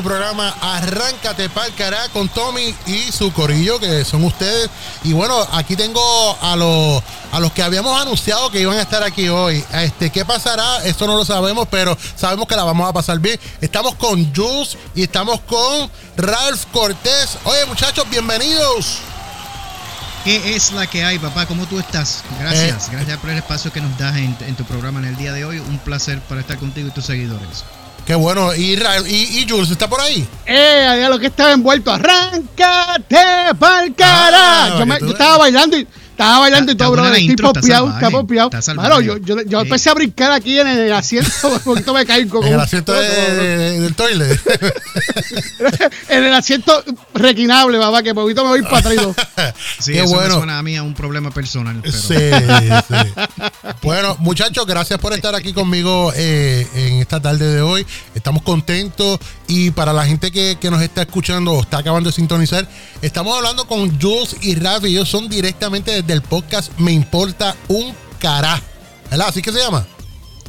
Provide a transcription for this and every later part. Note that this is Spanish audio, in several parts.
tu programa Arráncate pa'l cará con Tommy y su corillo, que son ustedes. Y bueno, aquí tengo a los, a los que habíamos anunciado que iban a estar aquí hoy. Este, ¿Qué pasará? Esto no lo sabemos, pero sabemos que la vamos a pasar bien. Estamos con Jules y estamos con Ralph Cortés. Oye, muchachos, bienvenidos. ¿Qué es la que hay, papá? ¿Cómo tú estás? Gracias, eh, gracias por el espacio que nos das en, en, tu programa en el día de hoy. Un placer para estar contigo y tus seguidores. Qué bueno. ¿Y, y, y Jules está por ahí? Eh, había lo que estaba envuelto. ¡Arráncate pa'l cara! Ah, yo, me, yo estaba bailando y estaba bailando y todo, bro. Estoy popeado, está popeado. Claro, yo, yo, yo empecé a brincar aquí en el asiento, un poquito me caigo. En el asiento de, del toilet. en el asiento requinable, papá, que poquito me voy para atrás. sí, Qué eso bueno. me suena a mí a un problema personal. Pero... Sí, sí. Bueno, muchachos, gracias por estar aquí conmigo eh, en esta tarde de hoy. Estamos contentos y para la gente que, que nos está escuchando o está acabando de sintonizar, estamos hablando con Jules y Rafi. Ellos son directamente desde del podcast Me Importa un Cará. ¿Verdad? ¿Así que se llama?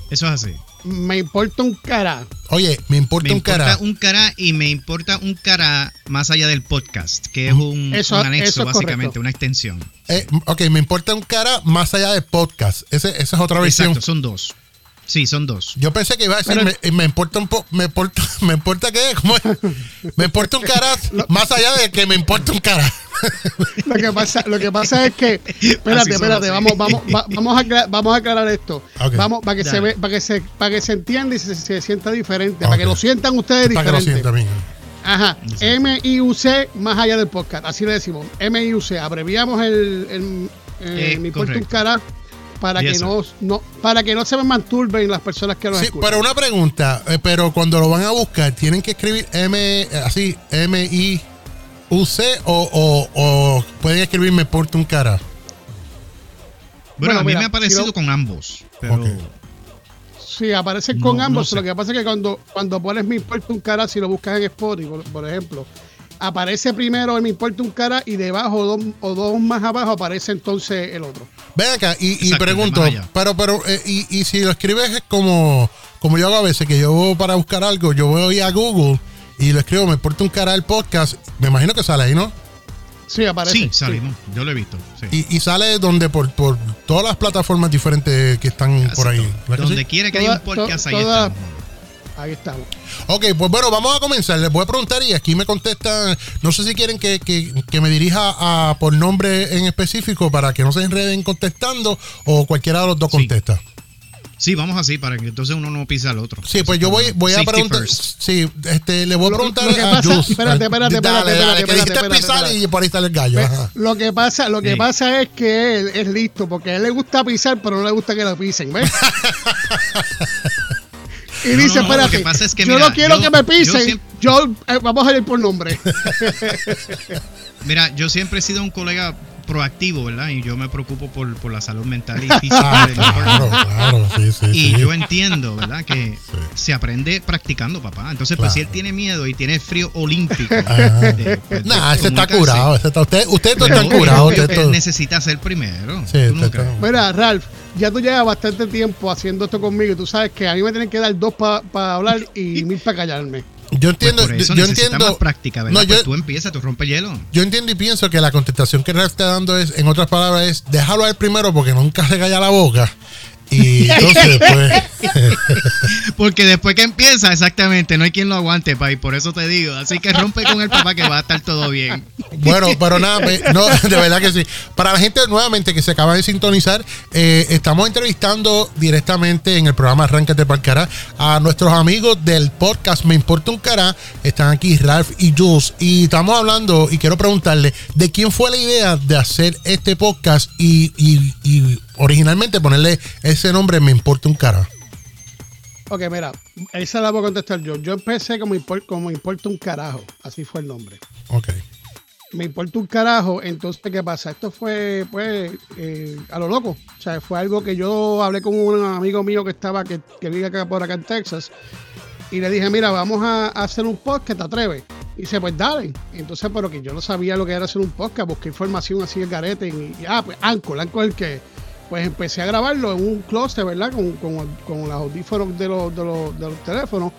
Eso es así. Me importa un cara. Oye, me importa un cara. Me importa un cara y me importa un cara más allá del podcast, que es un, anexo, básicamente, una extensión. Eh, ok, me importa un cara más allá del podcast. esa es otra versión. Exacto, son dos. Sí, son dos. Yo pensé que iba a decir, me, importa un poco, me importa, me importa qué, ¿Cómo me importa un cara más allá de que me importa un cara. lo que pasa, lo que pasa es que, espérate, espérate, vamos, vamos, vamos, a aclarar, vamos a aclarar esto. Vamos, para que se ve, para que se, para que se entienda y se, sienta diferente, para que lo sientan ustedes diferente. Para que lo sientan, Ajá, M-I-U-C más allá del podcast, así le decimos. M-I-U-C, abreviamos el, el, eh, me importa un cara para que no, no, para que no se me masturben las personas que lo sí, Pero una pregunta, eh, pero cuando lo van a buscar, ¿tienen que escribir M, así, M-I-U-C o, o, pueden escribir me porta un cara? Bueno, a mí me ha parecido con ambos. Pero... Sí, aparece con ambos. Lo que pasa es que cuando, cuando pones me importa un cara, si lo buscas en Spotify, por ejemplo, aparece primero el me importa un cara y debajo dos, o dos más abajo aparece entonces el otro. Ven acá y, pregunto, pero pero eh, y, y, si lo escribes como como yo hago a veces que yo para buscar algo, yo voy a Google y lo escribo, me importa un cara el podcast, me imagino que sale ahí, ¿no? Sí, aparece. Sí, salimos. Yo lo he visto. Y, sale donde por, por todas las plataformas diferentes que están por ahí. Donde quiera que haya un podcast, ahí está. Ahí estamos. Ok, pues bueno, vamos a comenzar. Les voy a preguntar y aquí me contestan. No sé si quieren que, me dirija a, por nombre en específico para que no se enreden contestando o cualquiera de los dos contesta. Sí, vamos así para que entonces uno no pisa al otro. Sí, pues yo voy, voy a preguntar. Sí, este, le voy a preguntar lo, que a Espérate, espérate, espérate, espérate, espérate, pisar y por ahí está el gallo. Lo que pasa, lo que pasa es que él es listo porque a él le gusta pisar, pero no le gusta que lo pisen, ¿ves? Y dice, espérate, yo no quiero que me pisen, yo, eh, vamos a ir por nombre. Mira, yo siempre he sido un colega proactivo, ¿verdad? Y yo me preocupo por, por la salud mental y física. claro, claro, sí, sí, y yo entiendo, ¿verdad? Que se aprende practicando, papá. Entonces, pues si él tiene miedo y tiene frío olímpico. Pues, nah, ese está curado. Ese está, usted, usted está curado. Usted necesita ser primero. Sí, Mira, Ralph, ya tú llevas bastante tiempo haciendo esto conmigo y tú sabes que a mí me tienen que dar dos para hablar y mil para callarme. Yo entiendo, pues yo entiendo. práctica, ¿verdad? No, pues tú empiezas, tú rompes hielo. Yo entiendo y pienso que la contestación que Ralph está dando es, en otras palabras, es déjalo a él primero porque nunca se calla la boca y entonces después. Porque después que empieza, exactamente, no hay quien lo aguante, pa, y por eso te digo. Así que rompe con el papá que va a estar todo bien. Bueno, pero nada, no, de verdad que sí. Para la gente nuevamente que se acaba de sintonizar, eh, estamos entrevistando directamente en el programa Arráncate para Cará a nuestros amigos del podcast Me Importa un Cará. Están aquí Ralph y Jules. Y estamos hablando, y quiero preguntarle, ¿de quién fue la idea de hacer este podcast y, y, y originalmente ponerle ese nombre me importa un cara. Ok, mira, esa la voy a contestar yo. Yo empecé como, como importa un carajo. Así fue el nombre. Ok. Me importa un carajo. Entonces, ¿qué pasa? Esto fue, pues, eh, a lo loco. O sea, fue algo que yo hablé con un amigo mío que estaba, que, que vive acá por acá en Texas. Y le dije, mira, vamos a, hacer un podcast, ¿te atreves? Y dice, pues dale. Entonces, pero que yo no sabía lo que era hacer un podcast, busqué información así el garete. Y, ah, pues Anco, Anco el que pues empecé a grabarlo en un closet, ¿verdad? Con, con, con los audífonos de los, de, los, de teléfonos.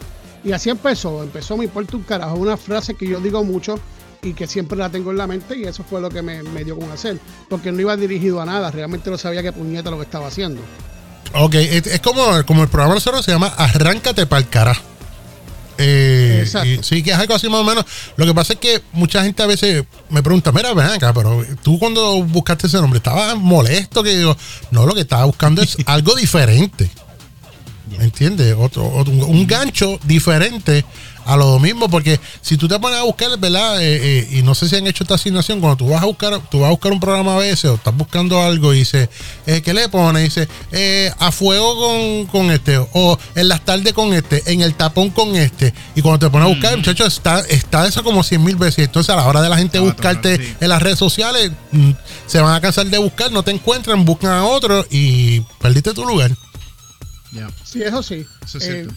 Y así empezó, empezó Me importa un carajo, una frase que yo digo mucho y que siempre la tengo en la mente y eso fue lo que me, dio con hacer, porque no iba dirigido a nada, realmente no sabía qué puñeta lo que estaba haciendo. Ok, es, como, como el programa nosotros se llama Arráncate para el carajo. Eh, sí, que es algo así más o menos. Lo que pasa es que mucha gente a veces me pregunta, mira, ven acá, pero tú cuando buscaste ese nombre, ¿estabas molesto? Que digo, no, lo que estaba buscando es algo diferente. ¿Me entiendes? Otro, un gancho diferente a lo mismo, porque si tú te pones a buscar, ¿verdad? Eh, eh, y no sé si han hecho esta asignación, cuando tú vas a buscar, tú vas a buscar un programa a veces o estás buscando algo y dice, eh, ¿qué le pones? Dice, eh, a fuego con, con, este, o en las tardes con este, en el tapón con este. Y cuando te pones a buscar, muchachos, está, está eso como cien mil veces. Entonces, a la hora de la gente buscarte en las redes sociales, mm, se van a cansar de buscar, no te encuentran, buscan a otro y perdiste tu lugar. Sí, eso sí. Eso es cierto.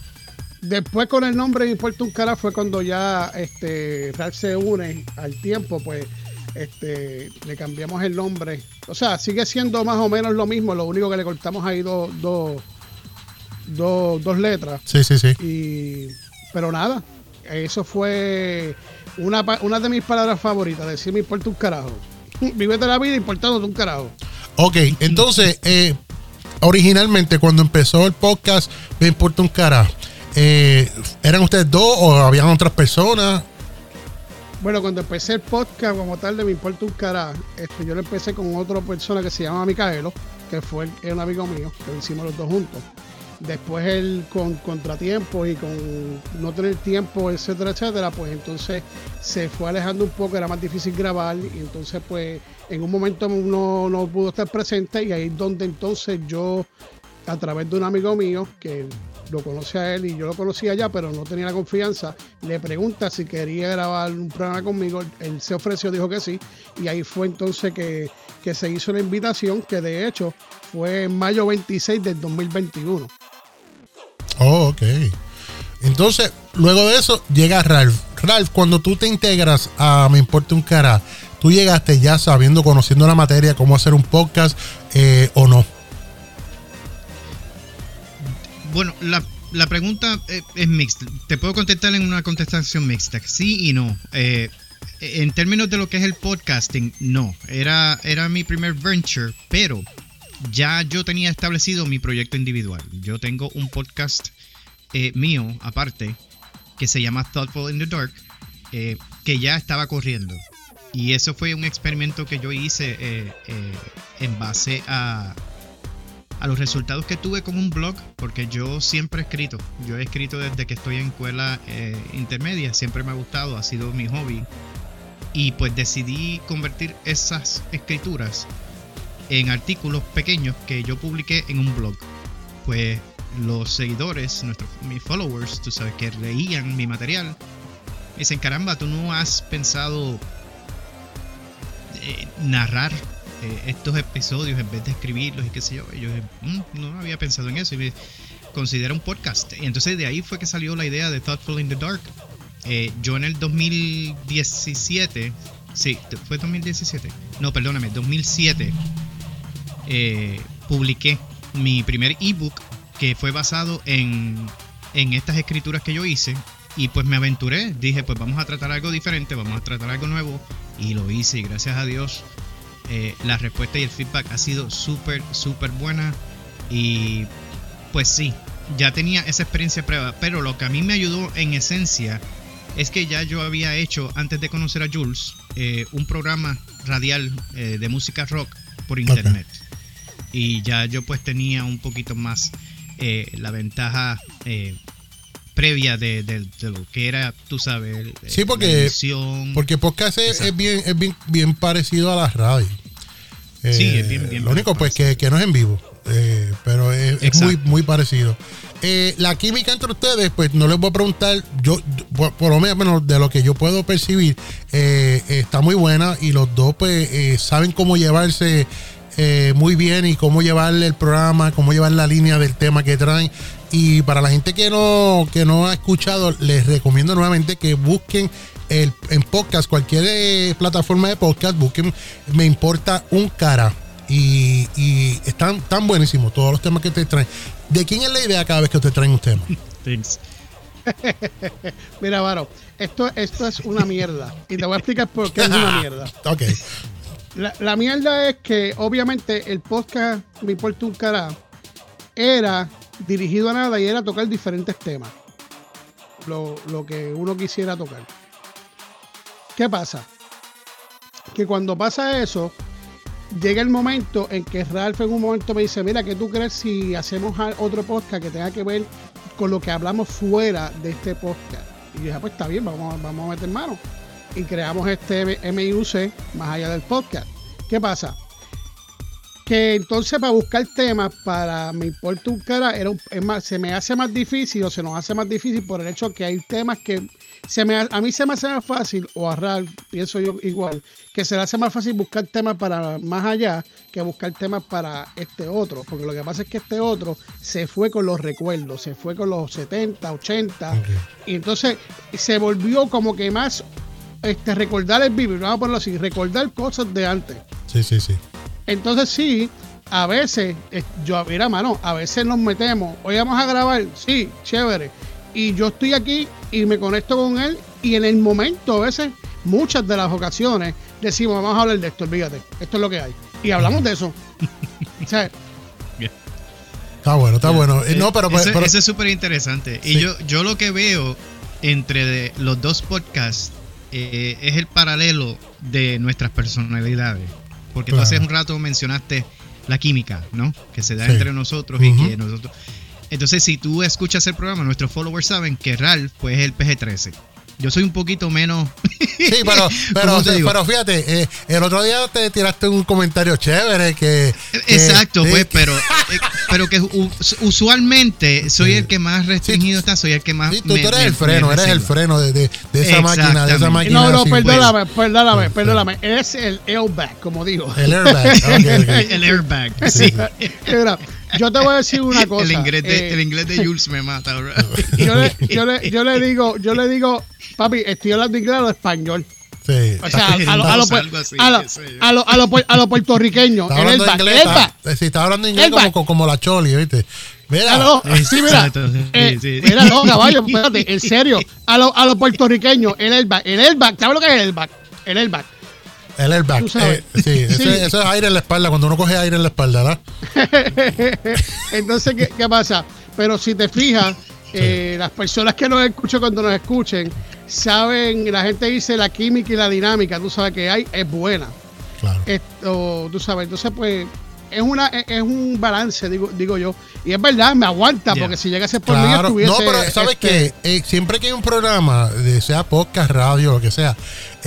Después con el nombre Importa un cara fue cuando ya este Ralph se une al tiempo, pues este le cambiamos el nombre. O sea, sigue siendo más o menos lo mismo, lo único que le cortamos ahí dos, dos, dos, letras. Sí, sí, sí. Y, pero nada, eso fue una, una de mis palabras favoritas, decir me importa un carajo. Vivete la vida importándote un carajo. Ok, entonces, eh, originalmente cuando empezó el podcast, me importa un carajo. Eh, ¿Eran ustedes dos o habían otras personas? Bueno, cuando empecé el podcast como tal de Me Importa un Cara, este, yo lo empecé con otra persona que se llama Micaelo, que fue un amigo mío, que lo hicimos los dos juntos. Después él con contratiempos y con no tener tiempo, etcétera, etcétera, pues entonces se fue alejando un poco, era más difícil grabar y entonces pues en un momento no, no pudo estar presente y ahí es donde entonces yo, a través de un amigo mío, que lo conoce a él y yo lo conocía ya, pero no tenía la confianza. Le pregunta si quería grabar un programa conmigo. Él se ofreció, dijo que sí. Y ahí fue entonces que, se hizo la invitación, que de hecho fue en mayo 26 del 2021. Oh, ok. Entonces, luego de eso llega Ralph. Ralph, cuando tú te integras a Me Importa un Cara, tú llegaste ya sabiendo, conociendo la materia, cómo hacer un podcast eh, o no. Bueno, la, pregunta eh, es, mixta. Te puedo contestar en una contestación mixta. Sí y no. Eh, en términos de lo que es el podcasting, no. Era, era mi primer venture, pero ya yo tenía establecido mi proyecto individual. Yo tengo un podcast eh, mío, aparte, que se llama Thoughtful in the Dark, que ya estaba corriendo. Y eso fue un experimento que yo hice en base a, a los resultados que tuve con un blog, porque yo siempre he escrito, yo he escrito desde que estoy en escuela eh, intermedia, siempre me ha gustado, ha sido mi hobby, y pues decidí convertir esas escrituras en artículos pequeños que yo publiqué en un blog. Pues los seguidores, nuestros, mis followers, tú sabes, que leían mi material, dicen, caramba, tú no has pensado eh, narrar eh, estos episodios en vez de escribirlos y qué sé yo. yo mm, no había pensado en eso y me considera un podcast. Y entonces de ahí fue que salió la idea de Thoughtful in the Dark. Eh, yo en el 2017, sí, fue 2017, no, perdóname, 2007, eh, publiqué mi primer ebook que fue basado en, en estas escrituras que yo hice y pues me aventuré, dije pues vamos a tratar algo diferente, vamos a tratar algo nuevo y lo hice y gracias a Dios eh, la respuesta y el feedback ha sido súper, súper buena. Y pues sí, ya tenía esa experiencia prueba. Pero lo que a mí me ayudó en esencia es que ya yo había hecho, antes de conocer a Jules, eh, un programa radial eh, de música rock por internet. Y ya yo pues tenía un poquito más la ventaja previa de, lo que era, tú sabes, sí, porque, porque podcast es, bien, es bien, bien parecido a la radio. sí, es bien, bien Lo único, pues, que, no es en vivo, eh, pero es, muy, muy parecido. Eh, la química entre ustedes, pues no les voy a preguntar, yo, por, lo menos de lo que yo puedo percibir, eh, está muy buena y los dos, pues, saben cómo llevarse muy bien y cómo llevarle el programa, cómo llevar la línea del tema que traen. Y para la gente que no, que no ha escuchado, les recomiendo nuevamente que busquen el, en podcast, cualquier eh, plataforma de podcast, busquen Me Importa un Cara. Y, y, están tan buenísimos todos los temas que te traen. ¿De quién es la idea cada vez que te traen un tema? Mira, Varo, esto, esto es una mierda. Y te voy a explicar por qué es una mierda. ok. La, la, mierda es que, obviamente, el podcast Me importa un cara era dirigido a nada y era tocar diferentes temas. Lo, lo que uno quisiera tocar. ¿Qué pasa? Que cuando pasa eso, llega el momento en que Ralph en un momento me dice, mira, ¿qué tú crees si hacemos otro podcast que tenga que ver con lo que hablamos fuera de este podcast? Y yo dije, ah, pues está bien, vamos, vamos a meter mano. Y creamos este MIUC más allá del podcast. ¿Qué pasa? Que entonces para buscar temas para Me importa un cara, era se me hace más difícil o se nos hace más difícil por el hecho que hay temas que se me, a mí se me hace más fácil, o a Ralph, pienso yo igual, que se le hace más fácil buscar temas para más allá que buscar temas para este otro. Porque lo que pasa es que este otro se fue con los recuerdos, se fue con los 70, 80, y entonces se volvió como que más este, recordar el vivir, vamos a ponerlo así, recordar cosas de antes. Sí, sí, sí. Entonces sí, a veces, yo, mira, mano, a veces nos metemos, hoy vamos a grabar, sí, chévere. Y yo estoy aquí y me conecto con él y en el momento, a veces, muchas de las ocasiones, decimos, vamos a hablar de esto, olvídate, esto es lo que hay. Y hablamos de eso. Está bueno, está bueno. Eh, no, pero, eso, es súper interesante. Y yo, yo lo que veo entre los dos podcasts eh, es el paralelo de nuestras personalidades. Porque tú hace un rato mencionaste la química, ¿no? Que se da entre nosotros y que nosotros... Entonces, si tú escuchas el programa, nuestros followers saben que Ralph pues, es el PG-13. Yo soy un poquito menos. sí, pero, pero, fíjate, eh, el otro día te tiraste un comentario chévere que. Exacto, pues, pero, eh, pero que usualmente soy el que más restringido está, soy el que más. Sí, tú, eres el freno, eres el freno de, de, esa máquina, de esa máquina. No, no, perdóname, perdóname, perdóname. Eres el airbag, como digo. El airbag. el airbag, sí. Yo te voy a decir una cosa. El inglés de, eh, el inglés de Jules me mata, bro. Yo le, yo, le, yo le digo, yo le digo, papi, estoy hablando inglés o español. Sí. O sea, a los a lo, a lo, a lo, puertorriqueños. Está hablando inglés. Está, sí, está hablando inglés como, como la Choli, ¿viste? Mira, no, sí, mira. Eh, sí, sí. Mira, no, caballo, espérate, en serio. A los a lo puertorriqueños, el airbag. El airbag, ¿sabes lo que es el airbag? El airbag. El airbag. Eh, sí, ese, eso es aire en la espalda, cuando uno coge aire en la espalda, ¿verdad? Entonces, ¿qué, ¿qué, pasa? Pero si te fijas, eh, las personas que nos escuchan cuando nos escuchen, saben, la gente dice la química y la dinámica, tú sabes que hay, es buena. Claro. Esto, tú sabes, entonces pues es una es un balance, digo, digo yo. Y es verdad, me aguanta, porque si llega a ser por claro. mí, No, pero ¿sabes este, que eh, siempre que hay un programa, sea podcast, radio, lo que sea,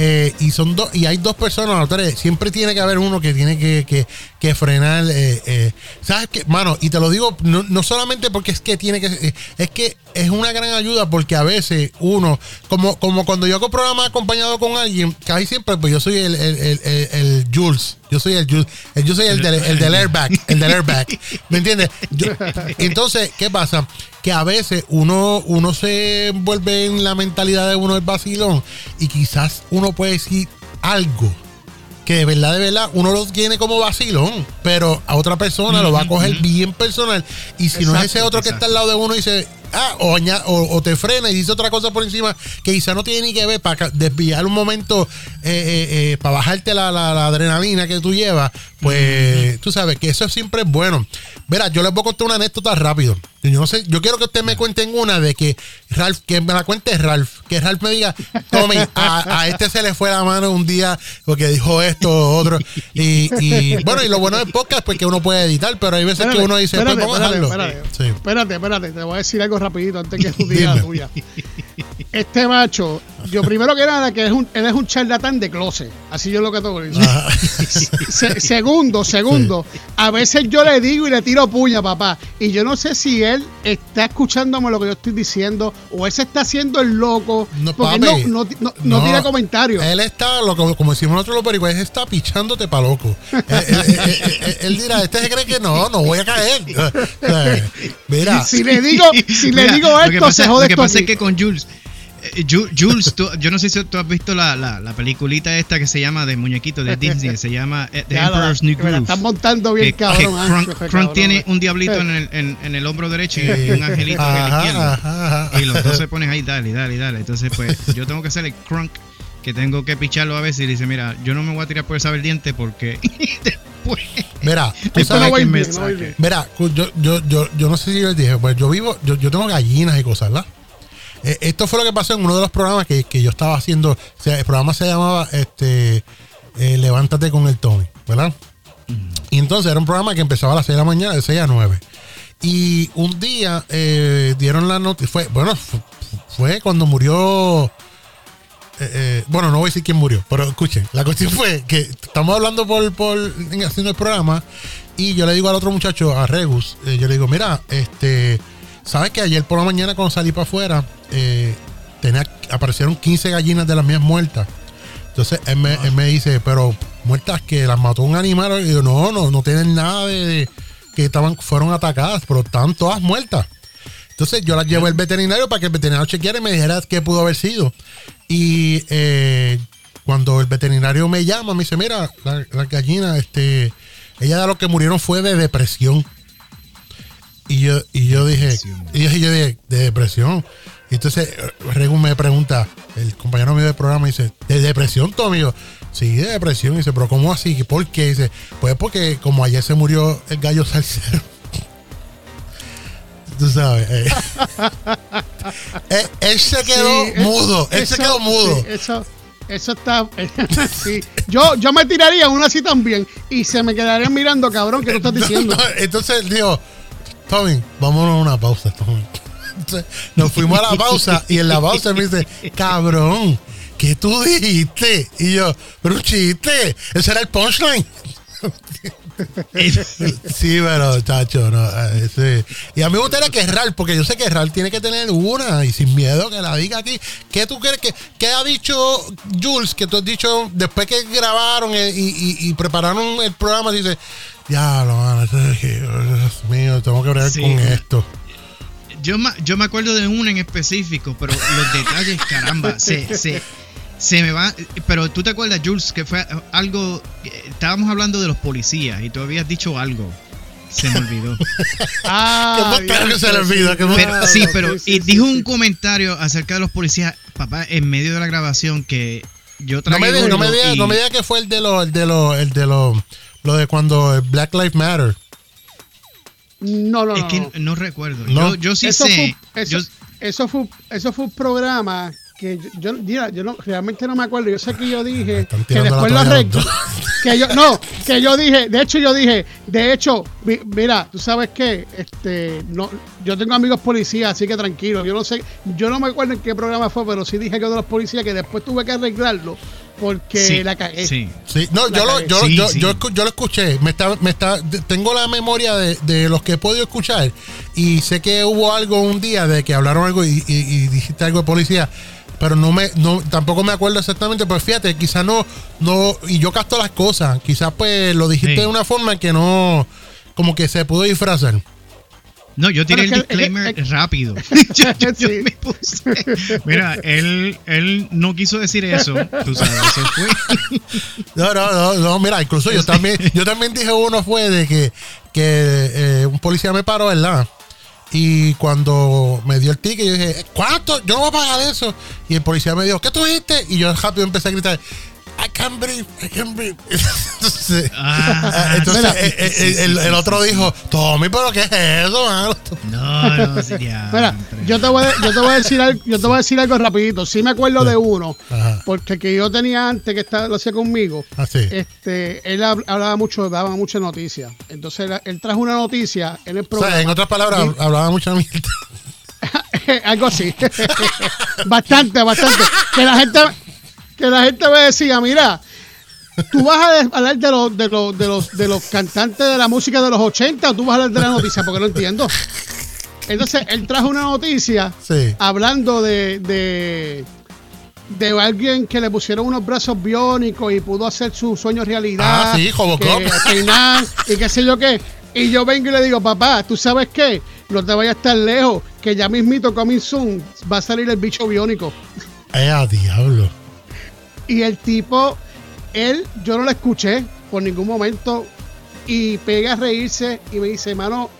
eh, y son dos y hay dos personas o siempre tiene que haber uno que tiene que, que, frenar. Eh, eh, ¿Sabes qué? Mano, y te lo digo no, no, solamente porque es que tiene que. Es que es una gran ayuda porque a veces uno, como, como cuando yo hago programa acompañado con alguien, casi siempre, pues yo soy el, el, el, el Jules. Yo soy el Jules. Yo soy el del, el del airbag. El del airbag. ¿Me entiendes? entonces, ¿qué pasa? Que a veces uno, uno se vuelve en la mentalidad de uno el vacilón y quizás uno puede decir algo que de verdad, de verdad, uno lo tiene como vacilón, pero a otra persona lo va a coger bien personal. Y si no es ese otro que está al lado de uno y dice, ah, o, te frena y dice otra cosa por encima que quizá no tiene ni que ver para desviar un momento, eh, eh, eh, para bajarte la, la, adrenalina que tú llevas, pues tú sabes que eso siempre es bueno. Verá, yo les voy a contar una anécdota rápido. Yo no sé, yo quiero que ustedes me cuenten una de que Ralph, que me la cuente Ralph, que Ralph me diga, Tommy, a, este se le fue la mano un día porque dijo esto, otro. Y, y bueno, y lo bueno del podcast pues que uno puede editar, pero hay veces que uno dice, pues, espérate, espérate, espérate, espérate, te voy a decir algo rapidito antes que tú digas la tuya. Este macho, yo primero que nada, que es un, él es un charlatán de closet. Así yo lo que tengo que decir. segundo, segundo, a veces yo le digo y le tiro puña, papá. Y yo no sé si él está escuchándome lo que yo estoy diciendo o él se está haciendo el loco. No, porque no, no, no, tira comentarios. Él está, loco, como decimos nosotros los pericos, él está pichándote para loco. él, dirá, este se cree que no, no voy a caer. Mira. Si le digo, si le digo esto, se jode Lo que pasa es que con Jules Eh, Jules, yo no sé si tú has visto la, la, la, peliculita esta que se llama de muñequito de Disney, se llama eh, The Emperor's New Groove. están montando bien, cabrón. Crunk, tiene un diablito en el, en, en el hombro derecho y un angelito en el izquierdo. Y los dos se ponen ahí, dale, dale, dale. Entonces, pues, yo tengo que hacerle Crunk que tengo que picharlo a veces y dice, mira, yo no me voy a tirar por esa vertiente porque después... Mira, tú sabes que me Mira, yo, yo, yo, yo no sé si les dije, pues yo vivo, yo, yo tengo gallinas y cosas, ¿verdad? Eh, esto fue lo que pasó en uno de los programas que, que yo estaba haciendo. O sea, el programa se llamaba este eh, Levántate con el Tony, ¿verdad? Y entonces era un programa que empezaba a las 6 de la mañana, de 6 a 9. Y un día eh, dieron la noticia. Fue, bueno, fue cuando murió. bueno, no voy a decir quién murió, pero escuchen, la cuestión fue que estamos hablando por, por haciendo el programa y yo le digo al otro muchacho, a Regus, yo le digo, mira, este, ¿sabes que ayer por la mañana cuando salí para afuera, eh, tenía, aparecieron 15 gallinas de las mías muertas. Entonces él me, dice, pero muertas que las mató un animal. Y yo, no, no, no tienen nada de, que estaban, fueron atacadas, pero están todas muertas. Entonces yo las llevo al veterinario para que el veterinario chequeara y me dijera qué pudo haber sido. Y eh, cuando el veterinario me llama, me dice, mira, la, la gallina, este, ella de lo que murieron fue de depresión. Y yo, y yo dije, y yo, dije, de depresión. Y entonces Regu me pregunta, el compañero mío del programa dice, ¿de depresión, Tommy? Yo, sí, de depresión. Y dice, ¿pero cómo así? ¿Por qué? dice, pues porque como ayer se murió el gallo salsero. Tú sabes. Eh. Eh, él, se quedó mudo. Él se quedó mudo. eso, eso está. sí. Yo, yo me tiraría una así también. Y se me quedaría mirando, cabrón, que tú estás diciendo. entonces, digo, Tommy, vámonos a una pausa, Tommy nos fuimos a la pausa y en la pausa me dice, cabrón, ¿qué tú dijiste? Y yo, pero un chiste, ese era el punchline. sí, pero chacho, no, eh, Y a mí me gustaría que Ral, porque yo sé que Ral tiene que tener una y sin miedo que la diga aquí. ¿Qué tú crees que qué ha dicho Jules? Que tú has dicho después que grabaron y, prepararon el programa, dice, ya, lo Dios mío, tengo que hablar con esto yo, yo me acuerdo de una en específico, pero los detalles, caramba, se, se, se me va. Pero tú te acuerdas, Jules, que fue algo. Estábamos hablando de los policías y tú habías dicho algo. Se me olvidó. ah, que se le olvida. sí, pero y dijo un comentario acerca de los policías, papá, en medio de la grabación que yo traía. No me diga, no me diga, no me diga que fue el de los, el de los, el de los, lo de cuando Black Lives Matter. No, no, es que no, recuerdo. Yo, yo, sí sé. eso, fue, eso fue un programa que yo, yo, yo no, realmente no me acuerdo. Yo sé que yo dije que después lo arreglo. que yo, no, que yo dije, de hecho yo dije, de hecho, mira, tú sabes que este, no, yo tengo amigos policías, así que tranquilo. Yo no sé, yo no me acuerdo en qué programa fue, pero sí dije que de los policías que después tuve que arreglarlo porque la cagué. Sí. sí. No, yo lo, yo, yo, yo, yo, lo escuché. Me está, me está, tengo la memoria de, de, los que he podido escuchar y sé que hubo algo un día de que hablaron algo y, y, dijiste algo de policía pero no me no tampoco me acuerdo exactamente pues fíjate quizás no no y yo casto las cosas quizás pues lo dijiste de una forma que no como que se pudo disfrazar no, yo tiré el disclaimer rápido. yo, me puse. Mira, él, él no quiso decir eso. Tú sabes, eso fue. no, no, no, no, mira, incluso yo también, yo también dije uno fue de que, que eh, un policía me paró, ¿verdad? Y cuando me dio el ticket, yo dije, ¿cuánto? Yo no voy a pagar eso. Y el policía me dijo, ¿qué tú dijiste? Y yo rápido empecé a gritar, I can't breathe, I can't breathe. entonces, ah, entonces eh, eh, el, otro dijo, Tommy, pero ¿qué es eso, No, no, sería. Mira, yo te voy a, yo te voy a decir algo, yo te voy a decir algo rapidito. Sí me acuerdo de uno, porque que yo tenía antes que estaba, lo hacía conmigo. Ah, este, él hablaba mucho, daba muchas noticias. Entonces él, trajo una noticia en el programa. O sea, en otras palabras, hablaba mucha mierda. algo así. bastante, bastante. Que la gente que la gente me decía, mira, tú vas a hablar de los, de los, de los, de los cantantes de la música de los 80 o tú vas a hablar de la noticia, porque no entiendo. Entonces, él trajo una noticia hablando de, de, de, alguien que le pusieron unos brazos biónicos y pudo hacer su sueño realidad. Ah, sí, y qué sé yo qué. Y yo vengo y le digo, papá, ¿tú sabes qué? No te vayas tan lejos, que ya mismito, coming soon, va a salir el bicho biónico. ¡Eh, a diablo! Y el tipo, él, yo no lo escuché por ningún momento y pega a reírse y me dice, mano,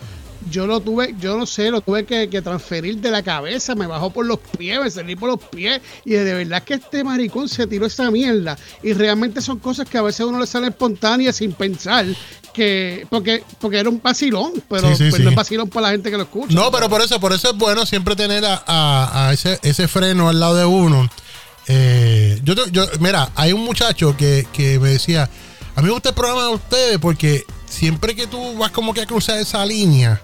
yo lo tuve, yo no sé, lo tuve que, transferir de la cabeza, me bajó por los pies, me salí por los pies y de verdad que este maricón se tiró esa mierda y realmente son cosas que a veces uno le sale espontáneas sin pensar que porque porque era un vacilón, pero pues no es vacilón para la gente que lo escucha. No, pero por eso por eso es bueno siempre tener a, ese, ese freno al lado de uno. Eh, yo, yo, mira, hay un muchacho que, que me decía, a mí me gusta el programa de ustedes porque siempre que tú vas como que a cruzar esa línea,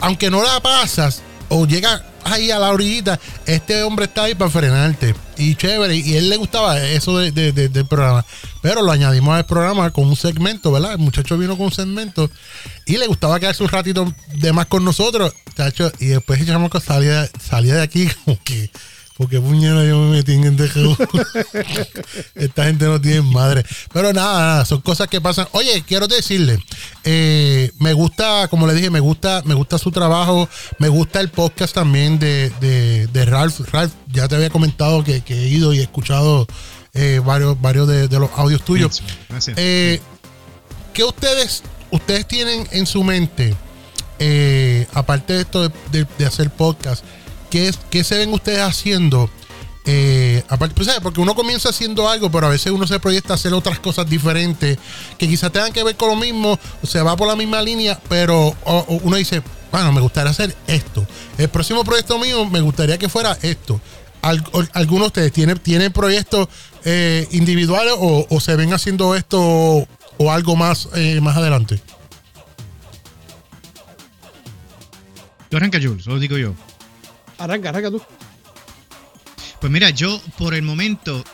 aunque no la pasas o llegas ahí a la orillita, este hombre está ahí para frenarte. Y chévere, y él le gustaba eso del programa. Pero lo añadimos al programa con un segmento, ¿verdad? El muchacho vino con un segmento y le gustaba quedarse un ratito de más con nosotros, Y después echamos que salía, salía de aquí como que porque puñera yo me metí en DGU. Esta gente no tiene madre. Pero nada, son cosas que pasan. Oye, quiero decirle, eh, me gusta, como le dije, me gusta, me gusta su trabajo, me gusta el podcast también de, de, Ralph. Ralph, ya te había comentado que, he ido y he escuchado eh, varios, varios de, los audios tuyos. Gracias. Eh, ¿Qué ustedes, ustedes tienen en su mente, aparte de esto de hacer podcast? ¿Qué, se ven ustedes haciendo? Eh, aparte, pues, porque uno comienza haciendo algo, pero a veces uno se proyecta a hacer otras cosas diferentes que quizás tengan que ver con lo mismo, se va por la misma línea, pero uno dice, bueno, me gustaría hacer esto. El próximo proyecto mío me gustaría que fuera esto. ¿Algunos de ustedes tienen, tienen proyectos eh, individuales o, se ven haciendo esto o, algo más, eh, más adelante? Tú arranca, Jules, lo digo yo. Arranca, arranca tú. Pues mira, yo por el momento,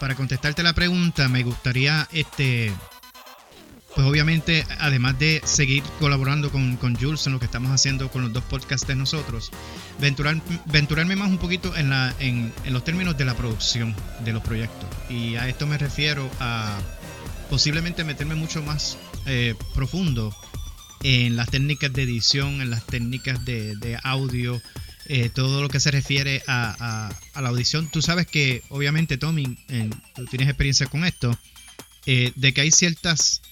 para contestarte la pregunta, me gustaría, este, pues obviamente, además de seguir colaborando con, Jules en lo que estamos haciendo con los dos podcasts de nosotros, venturar, venturarme más un poquito en, la, en, los términos de la producción de los proyectos. Y a esto me refiero a posiblemente meterme mucho más eh, profundo en las técnicas de edición, en las técnicas de, de audio, eh, todo lo que se refiere a, la audición. Tú sabes que, obviamente, Tommy, tú tienes experiencia con esto, eh, de que hay ciertas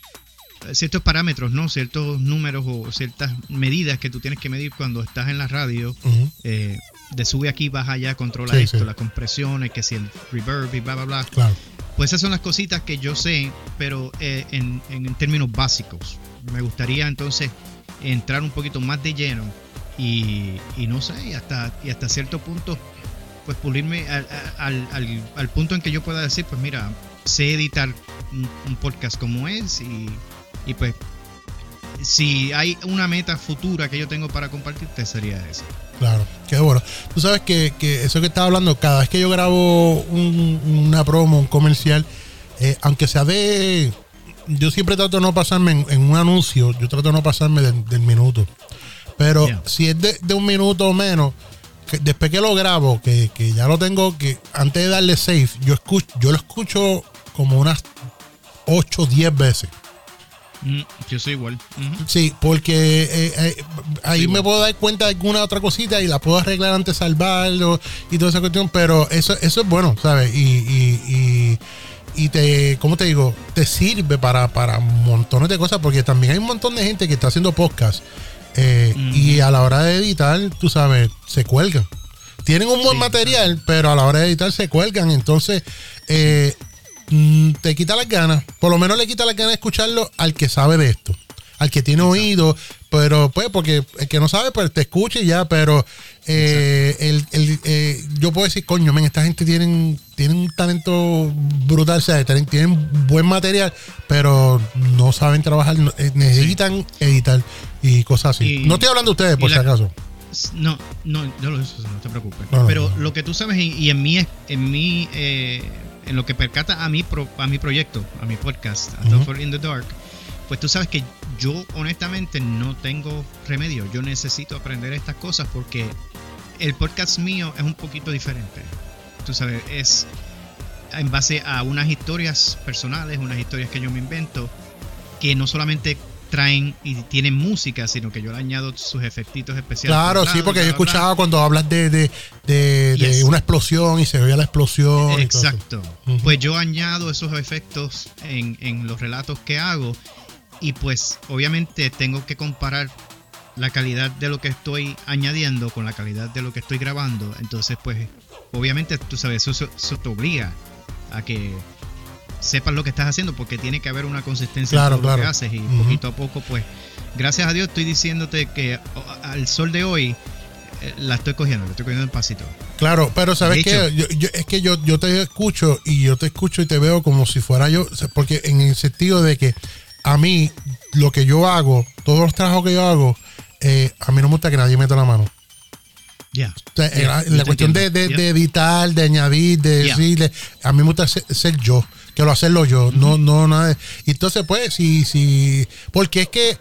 ciertos parámetros, ¿no? Ciertos números o ciertas medidas que tú tienes que medir cuando estás en la radio. Eh, de sube aquí, baja allá, controla esto, las compresiones, que si el reverb y bla, bla, bla. Claro. Pues esas son las cositas que yo sé, pero en, en términos básicos. Me gustaría entonces entrar un poquito más de lleno y, no sé, y hasta, y hasta cierto punto, pues pulirme al, al, punto en que yo pueda decir, pues mira, sé editar un, podcast como es y, y, pues si hay una meta futura que yo tengo para compartirte sería esa. Claro, qué bueno. Tú sabes que, eso que estaba hablando, cada vez que yo grabo una promo, un comercial, eh, aunque sea de... Yo siempre trato de no pasarme en, un anuncio, yo trato de no pasarme del minuto. Pero si es de, un minuto o menos, después que lo grabo, que, ya lo tengo, que antes de darle save, yo escucho, yo lo escucho como unas 8 o 10 veces. Mm, yo soy igual. Sí, porque eh, eh, ahí me puedo dar cuenta de alguna otra cosita y la puedo arreglar antes de salvarlo y toda esa cuestión, pero eso, eso es bueno, ¿sabes? Y, y, y, te, ¿cómo te digo? Te sirve para, para montones de cosas, porque también hay un montón de gente que está haciendo podcast eh, y a la hora de editar, tú sabes, se cuelgan. Tienen un buen material, pero a la hora de editar se cuelgan. Entonces, eh, mm, te quita las ganas. Por lo menos le quita las ganas de escucharlo al que sabe de esto. Al que tiene oído, pero pues, porque el que no sabe, pues te escuche ya, pero eh, el, el, yo puedo decir, coño, men, esta gente tienen, tienen un talento brutal, o sea, tienen, buen material, pero no saben trabajar, necesitan editar y cosas así. no estoy hablando de ustedes, por si acaso. No, no, no, no te preocupes. Pero lo que tú sabes, y, en mí, en mí, eh, en lo que percata a mi, a mi proyecto, a mi podcast, a in the Dark, pues tú sabes que yo honestamente no tengo remedio. Yo necesito aprender estas cosas porque el podcast mío es un poquito diferente. Tú sabes, es en base a unas historias personales, unas historias que yo me invento, que no solamente traen y tienen música, sino que yo le añado sus efectitos especiales. Claro, sí, porque yo escuchaba cuando hablas de, de, de, una explosión y se veía la explosión. Exacto. Pues yo añado esos efectos en, en los relatos que hago y pues obviamente tengo que comparar la calidad de lo que estoy añadiendo con la calidad de lo que estoy grabando. Entonces pues obviamente tú sabes, eso, eso te obliga a que sepas lo que estás haciendo porque tiene que haber una consistencia en lo que haces y poquito a poco pues gracias a Dios estoy diciéndote que al sol de hoy eh, la estoy cogiendo, la estoy cogiendo en pasito. Claro, pero sabes que es que yo, yo te escucho y yo te escucho y te veo como si fuera yo, porque en el sentido de que a mí lo que yo hago, todos los trabajos que yo hago, eh, a mí no me gusta que nadie meta la mano. Ya. la cuestión de, editar, de añadir, de decirle, a mí me gusta ser yo quiero hacerlo yo, no, no, nada. entonces, pues, si, si, porque es que,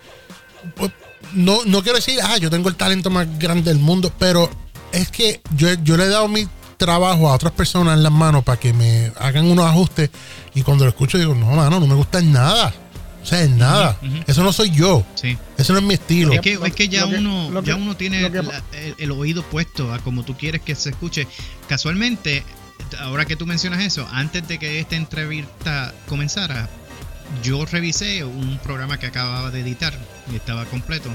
pues, no, no quiero decir, ah, yo tengo el talento más grande del mundo, pero es que yo, yo le he dado mi trabajo a otras personas en las manos para que me hagan unos ajustes y cuando lo escucho digo, no, mano, no me gusta en nada. O sea, en nada. Eso no soy yo. Sí. Eso no es mi estilo. Es que, es que ya, uno, ya uno tiene el, el, oído puesto a como tú quieres que se escuche. Casualmente, ahora que tú mencionas eso, antes de que esta entrevista comenzara, yo revisé un programa que acababa de editar y estaba completo.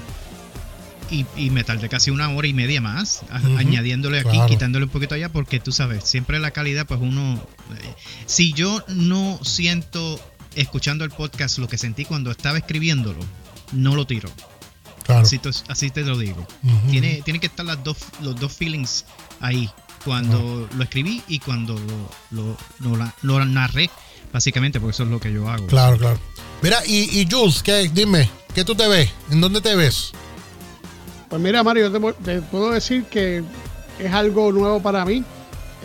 Y, me tardé casi una hora y media más, añadiéndole aquí, quitándole un poquito allá, porque tú sabes, siempre la calidad, pues uno. Eh, si yo no siento escuchando el podcast lo que sentí cuando estaba escribiéndolo, no lo tiro. Así, te lo digo. tiene, tiene que estar las dos, los dos feelings ahí cuando lo escribí y cuando lo, lo, narré, básicamente, porque eso es lo que yo hago. Claro, claro. Mira, y, y Jules, ¿qué, dime, ¿qué tú te ves? ¿En dónde te ves? Pues mira, Mario, te, puedo decir que es algo nuevo para mí,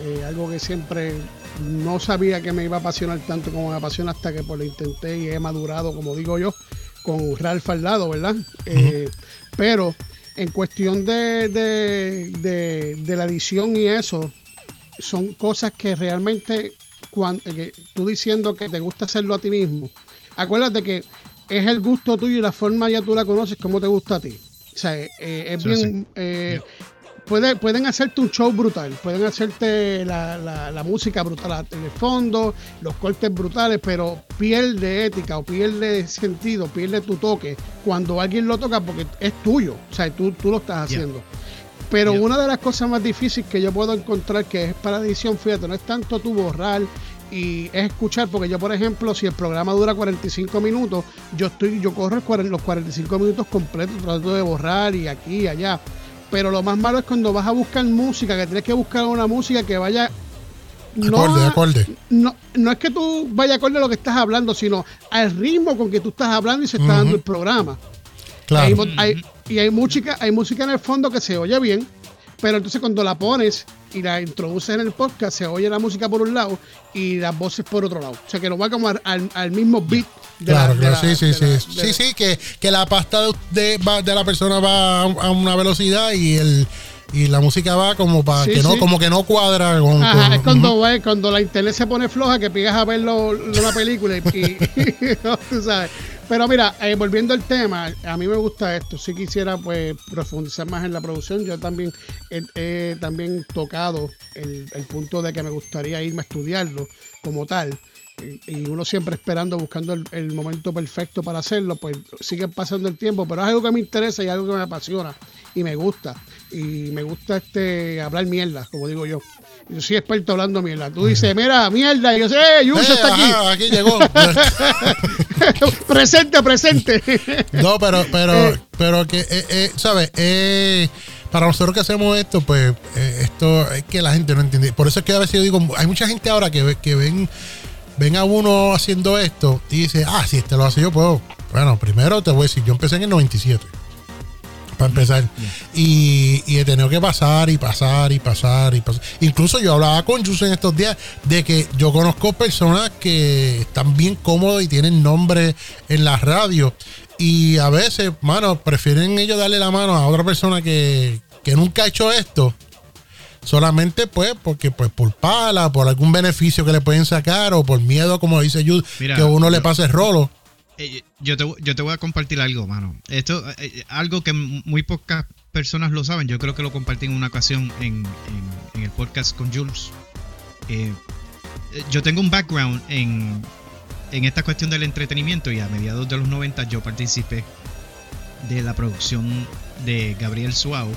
eh, algo que siempre no sabía que me iba a apasionar tanto como me apasiona hasta que pues lo intenté y he madurado, como digo yo, con Ralph al lado, ¿verdad? Eh, pero en cuestión de, de, la edición y eso, son cosas que realmente, cuando, tú diciendo que te gusta hacerlo a ti mismo, acuérdate que es el gusto tuyo y la forma ya tú la conoces como te gusta a ti. O sea, eh, es bien, eh, pueden hacerte un show brutal, pueden hacerte la, música brutal en el fondo, los cortes brutales, pero pierde ética o pierde sentido, pierde tu toque cuando alguien lo toca porque es tuyo, o sea, tú, tú lo estás haciendo. Pero una de las cosas más difíciles que yo puedo encontrar que es para edición, fíjate, no es tanto tu borrar y es escuchar, porque yo, por ejemplo, si el programa dura 45 minutos, yo estoy, yo corro los 45 minutos completos, trato de borrar y aquí y allá. Pero lo más malo es cuando vas a buscar música, que tienes que buscar una música que vaya. No, acorde, No, no es que tú vayas acorde a lo que estás hablando, sino al ritmo con que tú estás hablando y se está dando el programa. Claro. y hay música, hay música en el fondo que se oye bien, pero entonces cuando la pones y la introduces en el podcast, se oye la música por un lado y las voces por otro lado. O sea que no va como al mismo beat claro, claro, sí, sí, sí. sí, sí, que, que la pasta de, de, la persona va a una velocidad y el y la música va como para que no como que no cuadra con, Ajá, es cuando cuando la internet se pone floja que pigas a verlo una película y, tú sabes pero mira eh, volviendo al tema a mí me gusta esto si quisiera pues profundizar más en la producción yo también he, también tocado el, el punto de que me gustaría irme a estudiarlo como tal y uno siempre esperando, buscando el, momento perfecto para hacerlo, pues sigue pasando el tiempo, pero es algo que me interesa y algo que me apasiona y me gusta. Y me gusta este hablar mierda, como digo yo. Yo soy experto hablando mierda. Tú dices, mira, mierda, y yo sé, ¡eh, Yuso eh, está aquí! aquí llegó. presente, presente. no, pero, pero, eh. pero que, eh, ¿sabes? para nosotros que hacemos esto, pues esto es que la gente no entiende. Por eso es que a veces yo digo, hay mucha gente ahora que, que ven ven a uno haciendo esto y dice, ah, si este lo hace yo puedo. Bueno, primero te voy a decir, yo empecé en el 97. Para empezar. Y, he tenido que pasar y pasar y pasar y pasar. Incluso yo hablaba con Jus en estos días de que yo conozco personas que están bien cómodos y tienen nombre en la radio. Y a veces, mano, prefieren ellos darle la mano a otra persona que, que nunca ha hecho esto solamente pues porque pues por pala, por algún beneficio que le pueden sacar o por miedo, como dice Jude, que uno le pase el rolo. Eh, yo, te, yo te voy a compartir algo, mano. Esto, eh, algo que muy pocas personas lo saben. Yo creo que lo compartí en una ocasión en, el podcast con Jules. yo tengo un background en, en esta cuestión del entretenimiento y a mediados de los 90 yo participé de la producción de Gabriel Suau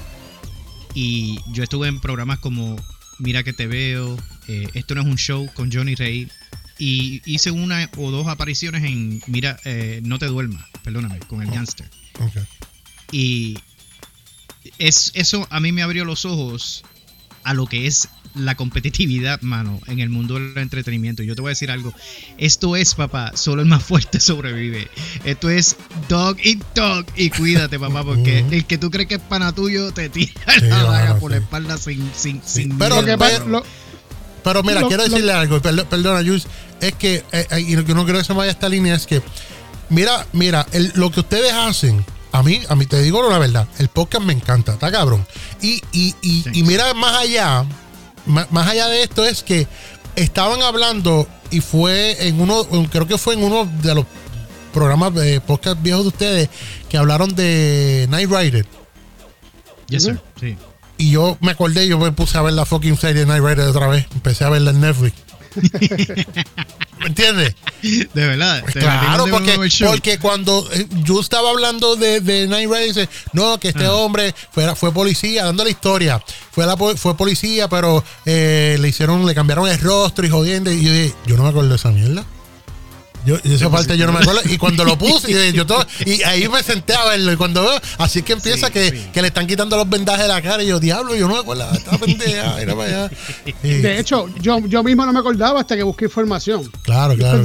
y yo estuve en programas como Mira que te veo, eh, Esto no es un show con Johnny Rey y hice una o dos apariciones en Mira, eh, no te duermas, perdóname, con el Gangster. Y es, eso a mí me abrió los ojos a lo que es la competitividad, mano, en el mundo del entretenimiento. Yo te voy a decir algo. Esto es, papá, solo el más fuerte sobrevive. Esto es dog y dog. Y cuídate, papá, porque el que tú crees que es pana tuyo te tira la daga por la espalda sin, sin, sin pero, pero, mira, quiero decirle algo. Perdona, Jules. Es que, eh, eh, y lo que no quiero que se vaya a esta línea es que, mira, mira, lo que ustedes hacen a mí, a mí te digo la verdad, el podcast me encanta, está cabrón. Y, y, y, y mira más allá, más, allá de esto es que estaban hablando y fue en uno, creo que fue en uno de los programas de podcast viejos de ustedes que hablaron de Night Rider. Yes, sir. Sí. Y yo me acordé, yo me puse a ver la fucking serie de Night Rider otra vez. Empecé a verla en Netflix. ¿Me entiendes? De verdad. Claro, porque, porque cuando eh, yo estaba hablando de, de Night Rider, dice, no, que este ah. hombre fue, fue policía, dando la historia. Fue, la, fue policía, pero eh, le hicieron, le cambiaron el rostro y jodiendo. Y yo dije, yo no me acuerdo de esa mierda. Yo, esa parte yo no me acuerdo. Y cuando lo puse, y, yo todo, y ahí me senté a verlo. Y cuando veo, así que empieza que, que, le están quitando los vendajes de la cara. Y yo, diablo, yo no me acuerdo. Estaba pendeja, para allá. De hecho, yo, yo mismo no me acordaba hasta que busqué información. Claro, claro.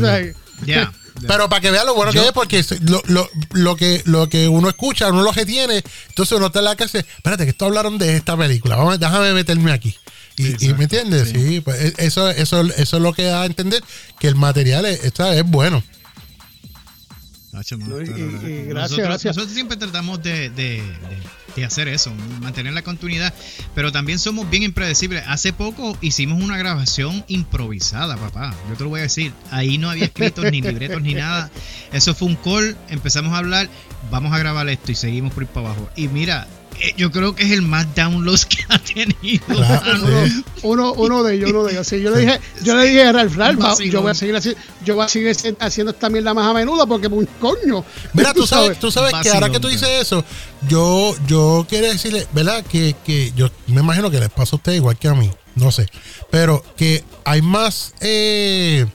ya. Pero para que vea lo bueno que es, porque lo, lo, lo, que, lo que uno escucha, uno lo que tiene, entonces uno te la que hace, espérate, que esto hablaron de esta película, vamos, déjame meterme aquí. Y, me entiendes, sí, pues e, eso, eso, eso es lo que da a entender que el material es, es bueno. gracias, gracias. Nosotros siempre tratamos de, de, de, hacer eso, mantener la continuidad, pero también somos bien impredecibles. Hace poco hicimos una grabación improvisada, papá. Yo te lo voy a decir. Ahí no había escritos ni libretos ni nada. Eso fue un call, empezamos a hablar, vamos a grabar esto y seguimos por ir para abajo. Y mira, yo creo que es el más downloads que ha tenido. uno, uno, de ellos, uno de ellos. yo le dije, yo le dije a Ralph, Ralph, yo voy a seguir así, yo voy a seguir haciendo esta mierda más a menudo porque un coño. Mira, tú sabes, tú sabes que ahora que tú dices eso, yo, yo quiero decirle, ¿verdad? Que, que yo me imagino que les pasa a ustedes igual que a mí, no sé. Pero que hay más eh,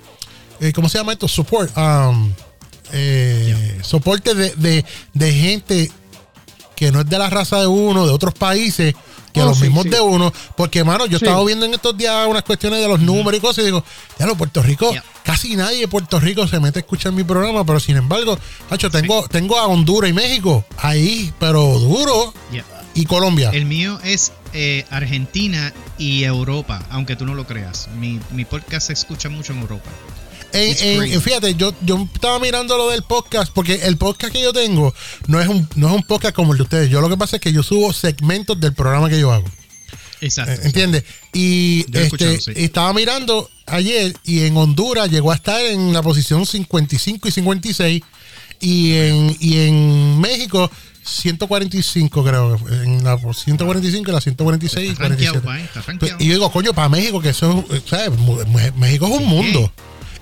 eh ¿cómo se llama esto? Support. Um, eh, soporte de, de, de gente que no es de la raza de uno, de otros países, que oh, los mismos de uno. Porque, mano, yo estaba viendo en estos días unas cuestiones de los números y cosas y digo, ya lo, Puerto Rico, casi nadie de Puerto Rico se mete a escuchar mi programa, pero sin embargo, macho, tengo, tengo a Honduras y México ahí, pero duro. Y Colombia. El mío es eh, Argentina y Europa, aunque tú no lo creas. Mi, mi podcast se escucha mucho en Europa. En, fíjate, yo, yo estaba mirando lo del podcast, porque el podcast que yo tengo no es, un, no es un podcast como el de ustedes. Yo lo que pasa es que yo subo segmentos del programa que yo hago. Exacto. Eh, ¿Entiendes? Y este, estaba mirando ayer y en Honduras llegó a estar en la posición 55 y 56. Y en, y en México 145 creo, en la 145 y la 146 y 47. Pues, y yo digo, coño, para México, que eso, ¿sabes? México es un mundo.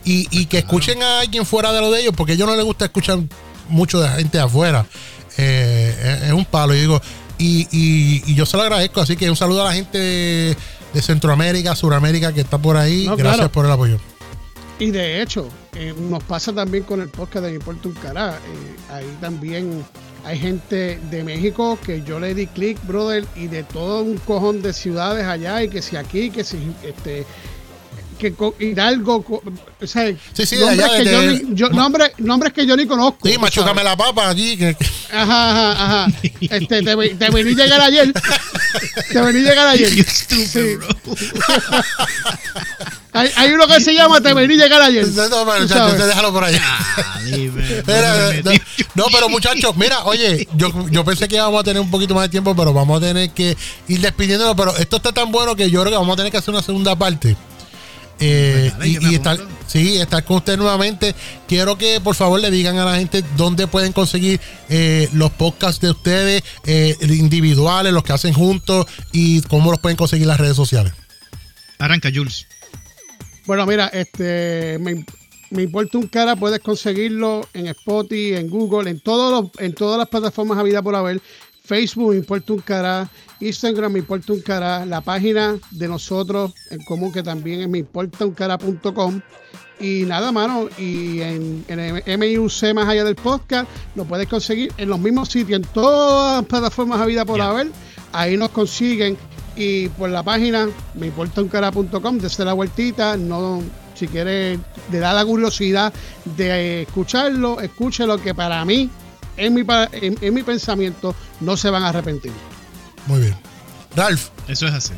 Y, que escuchen a alguien fuera de lo de ellos, porque a ellos no les gusta escuchar mucho de gente afuera. Eh, es, un palo. Y digo, y, yo se lo agradezco. Así que un saludo a la gente de, Centroamérica, Suramérica que está por ahí. Gracias por el apoyo. Y de hecho, eh, nos pasa también con el podcast de Mi Puerto un Cará. Eh, ahí también hay gente de México que yo le di click, brother, y de todo un cojón de ciudades allá, y que si aquí, que si este que Hidalgo, o sea, sí, sí, nombres, que yo ni, yo, nombres, que yo ni conozco. Sí, machúcame la papa allí. Que... Ajá, ajá, ajá. Este, te, te vení a llegar ayer. te vení a llegar ayer. Sí. hay, hay, uno que se llama Te vení a llegar ayer. No, pero ya, déjalo por allá. Ah, no, pero muchachos, mira, oye, yo, yo pensé que íbamos a tener un poquito más de tiempo, pero vamos a tener que ir despidiéndonos. Pero esto está tan bueno que yo creo que vamos a tener que hacer una segunda parte eh, y, estar, sí, estar con usted nuevamente. Quiero que por favor le digan a la gente dónde pueden conseguir eh, los podcasts de ustedes, eh, individuales, los que hacen juntos y cómo los pueden conseguir las redes sociales. Arranca, Jules. Bueno, mira, este me, importa un cara, puedes conseguirlo en Spotify, en Google, en todos en todas las plataformas vida por haber. Facebook me importa un cara, Instagram me importa un cara, la página de nosotros en común que también es me importa un cara.com y nada, mano, y en, en MIUC más allá del podcast lo puedes conseguir en los mismos sitios, en todas las plataformas a vida por haber, ahí nos consiguen y por la página me importa un cara.com, desde la vueltita, no si quieres, le da la curiosidad de escucharlo, escúchelo que para mí en mi, en, mi pensamiento, no se van a arrepentir. Muy bien. Ralph. Eso es así.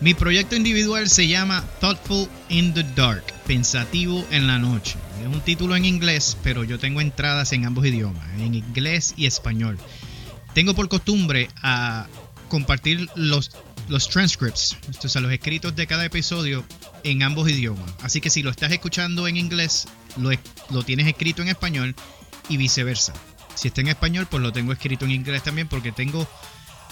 Mi proyecto individual se llama Thoughtful in the Dark, Pensativo en la Noche. Es un título en inglés, pero yo tengo entradas en ambos idiomas, en inglés y español. Tengo por costumbre a compartir los, los transcripts, o sea, los escritos de cada episodio en ambos idiomas. Así que si lo estás escuchando en inglés, lo, lo tienes escrito en español y viceversa. Si está en español, pues lo tengo escrito en inglés también porque tengo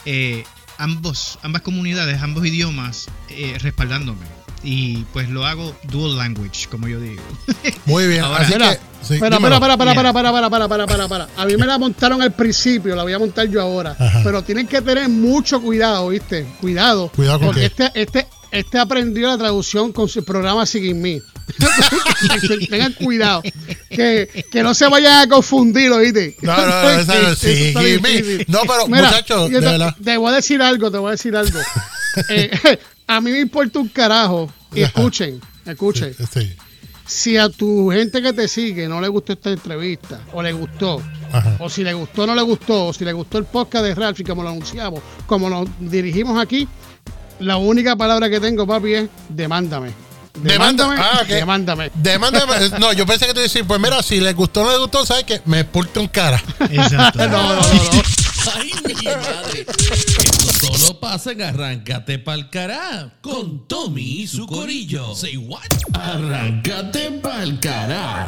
eh, ambos, ambas comunidades, ambos idiomas eh, respaldándome. Y pues lo hago dual language, como yo digo. Muy bien. Ahora, Así que, para, para, para, para, para, para, para, para, para, para, para. A mí me la montaron al principio, la voy a montar yo ahora. Pero tienen que tener mucho cuidado, ¿viste? Cuidado. Cuidado con porque este, este, este aprendió la traducción con su programa Sigin Me. Tengan cuidado. Que, que, no se vayan a confundir, ¿oíste? No, no, no, sí, no, pero muchachos, te, voy a decir algo, te voy a decir algo. Eh, a mí me importa un carajo. Y escuchen, escuchen. Si a tu gente que te sigue no le gustó esta entrevista, o le gustó, o si le gustó no le gustó, o si le gustó el podcast de Ralph y como lo anunciamos, como nos dirigimos aquí, la única palabra que tengo, papi, es demándame. Demándame. Ah, Demándame. Demándame. No, yo pensé que te decir, pues mira, si le gustó o no le gustó, ¿sabes qué? Me porte un cara. Exacto. no, no, no, Ay, mi madre. Esto solo pasa en Arráncate pa'l cará con Tommy y su corillo. Say what? Arráncate pa'l cará.